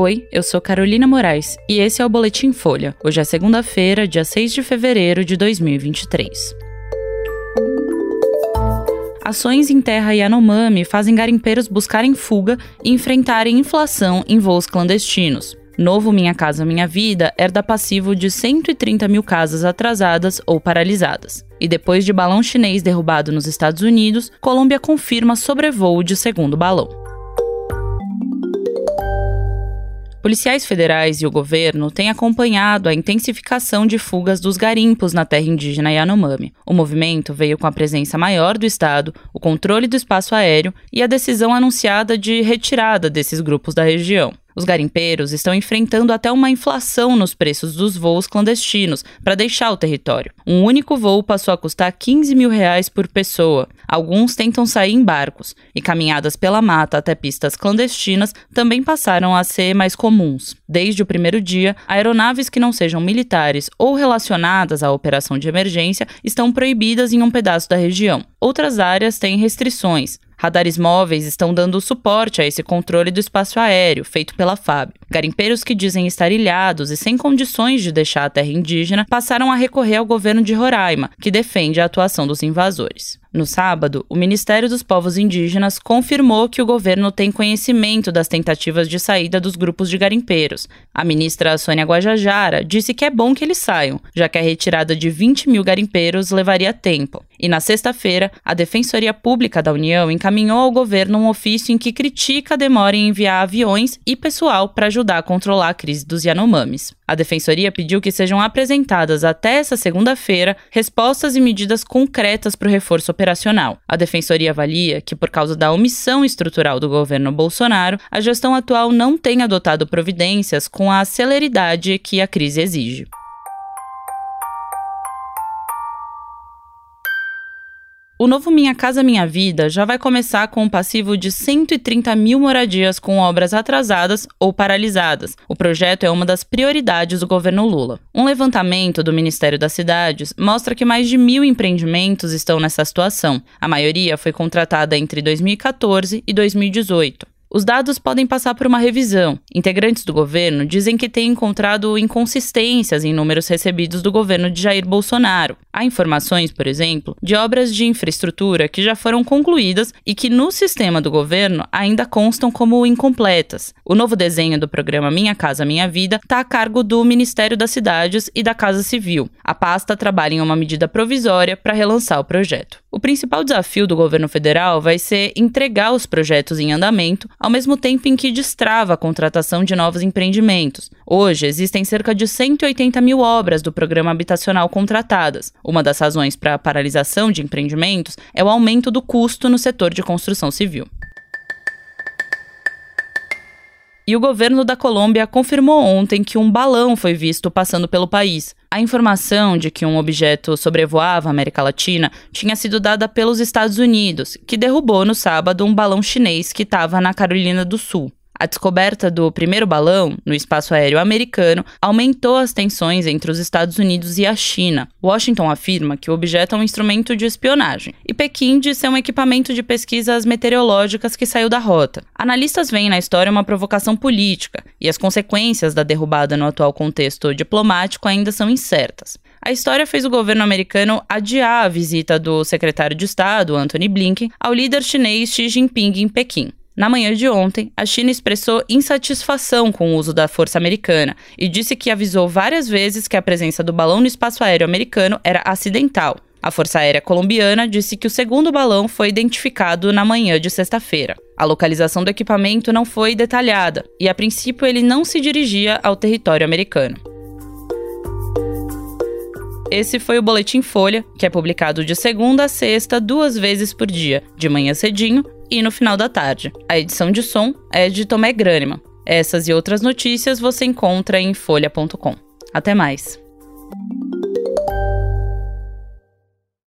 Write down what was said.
Oi, eu sou Carolina Moraes e esse é o Boletim Folha. Hoje é segunda-feira, dia 6 de fevereiro de 2023. Ações em terra Yanomami fazem garimpeiros buscarem fuga e enfrentarem inflação em voos clandestinos. Novo Minha Casa Minha Vida herda passivo de 130 mil casas atrasadas ou paralisadas. E depois de balão chinês derrubado nos Estados Unidos, Colômbia confirma sobrevoo de segundo balão. Policiais federais e o governo têm acompanhado a intensificação de fugas dos garimpos na terra indígena Yanomami. O movimento veio com a presença maior do Estado, o controle do espaço aéreo e a decisão anunciada de retirada desses grupos da região. Os garimpeiros estão enfrentando até uma inflação nos preços dos voos clandestinos para deixar o território. Um único voo passou a custar 15 mil reais por pessoa. Alguns tentam sair em barcos, e caminhadas pela mata até pistas clandestinas também passaram a ser mais comuns. Desde o primeiro dia, aeronaves que não sejam militares ou relacionadas à operação de emergência estão proibidas em um pedaço da região. Outras áreas têm restrições, Radares móveis estão dando suporte a esse controle do espaço aéreo, feito pela FAB. Garimpeiros que dizem estar ilhados e sem condições de deixar a terra indígena passaram a recorrer ao governo de Roraima, que defende a atuação dos invasores. No sábado, o Ministério dos Povos Indígenas confirmou que o governo tem conhecimento das tentativas de saída dos grupos de garimpeiros. A ministra Sônia Guajajara disse que é bom que eles saiam, já que a retirada de 20 mil garimpeiros levaria tempo. E na sexta-feira, a Defensoria Pública da União encaminhou ao governo um ofício em que critica a demora em enviar aviões e pessoal para ajudar a controlar a crise dos Yanomamis. A Defensoria pediu que sejam apresentadas até essa segunda-feira respostas e medidas concretas para o reforço operacional. A Defensoria avalia que, por causa da omissão estrutural do governo Bolsonaro, a gestão atual não tem adotado providências com a celeridade que a crise exige. O novo Minha Casa Minha Vida já vai começar com um passivo de 130 mil moradias com obras atrasadas ou paralisadas. O projeto é uma das prioridades do governo Lula. Um levantamento do Ministério das Cidades mostra que mais de mil empreendimentos estão nessa situação. A maioria foi contratada entre 2014 e 2018. Os dados podem passar por uma revisão. Integrantes do governo dizem que têm encontrado inconsistências em números recebidos do governo de Jair Bolsonaro. Há informações, por exemplo, de obras de infraestrutura que já foram concluídas e que no sistema do governo ainda constam como incompletas. O novo desenho do programa Minha Casa Minha Vida está a cargo do Ministério das Cidades e da Casa Civil. A pasta trabalha em uma medida provisória para relançar o projeto. O principal desafio do governo federal vai ser entregar os projetos em andamento, ao mesmo tempo em que destrava a contratação de novos empreendimentos. Hoje, existem cerca de 180 mil obras do programa habitacional contratadas. Uma das razões para a paralisação de empreendimentos é o aumento do custo no setor de construção civil. E o governo da Colômbia confirmou ontem que um balão foi visto passando pelo país. A informação de que um objeto sobrevoava a América Latina tinha sido dada pelos Estados Unidos, que derrubou no sábado um balão chinês que estava na Carolina do Sul. A descoberta do primeiro balão no espaço aéreo americano aumentou as tensões entre os Estados Unidos e a China. Washington afirma que o objeto é um instrumento de espionagem e Pequim diz ser um equipamento de pesquisas meteorológicas que saiu da rota. Analistas veem na história uma provocação política e as consequências da derrubada no atual contexto diplomático ainda são incertas. A história fez o governo americano adiar a visita do secretário de Estado, Anthony Blinken, ao líder chinês Xi Jinping em Pequim. Na manhã de ontem, a China expressou insatisfação com o uso da força americana e disse que avisou várias vezes que a presença do balão no espaço aéreo americano era acidental. A Força Aérea Colombiana disse que o segundo balão foi identificado na manhã de sexta-feira. A localização do equipamento não foi detalhada e, a princípio, ele não se dirigia ao território americano. Esse foi o Boletim Folha, que é publicado de segunda a sexta, duas vezes por dia, de manhã cedinho e no final da tarde. A edição de som é de Tomé Grânima. Essas e outras notícias você encontra em folha.com. Até mais.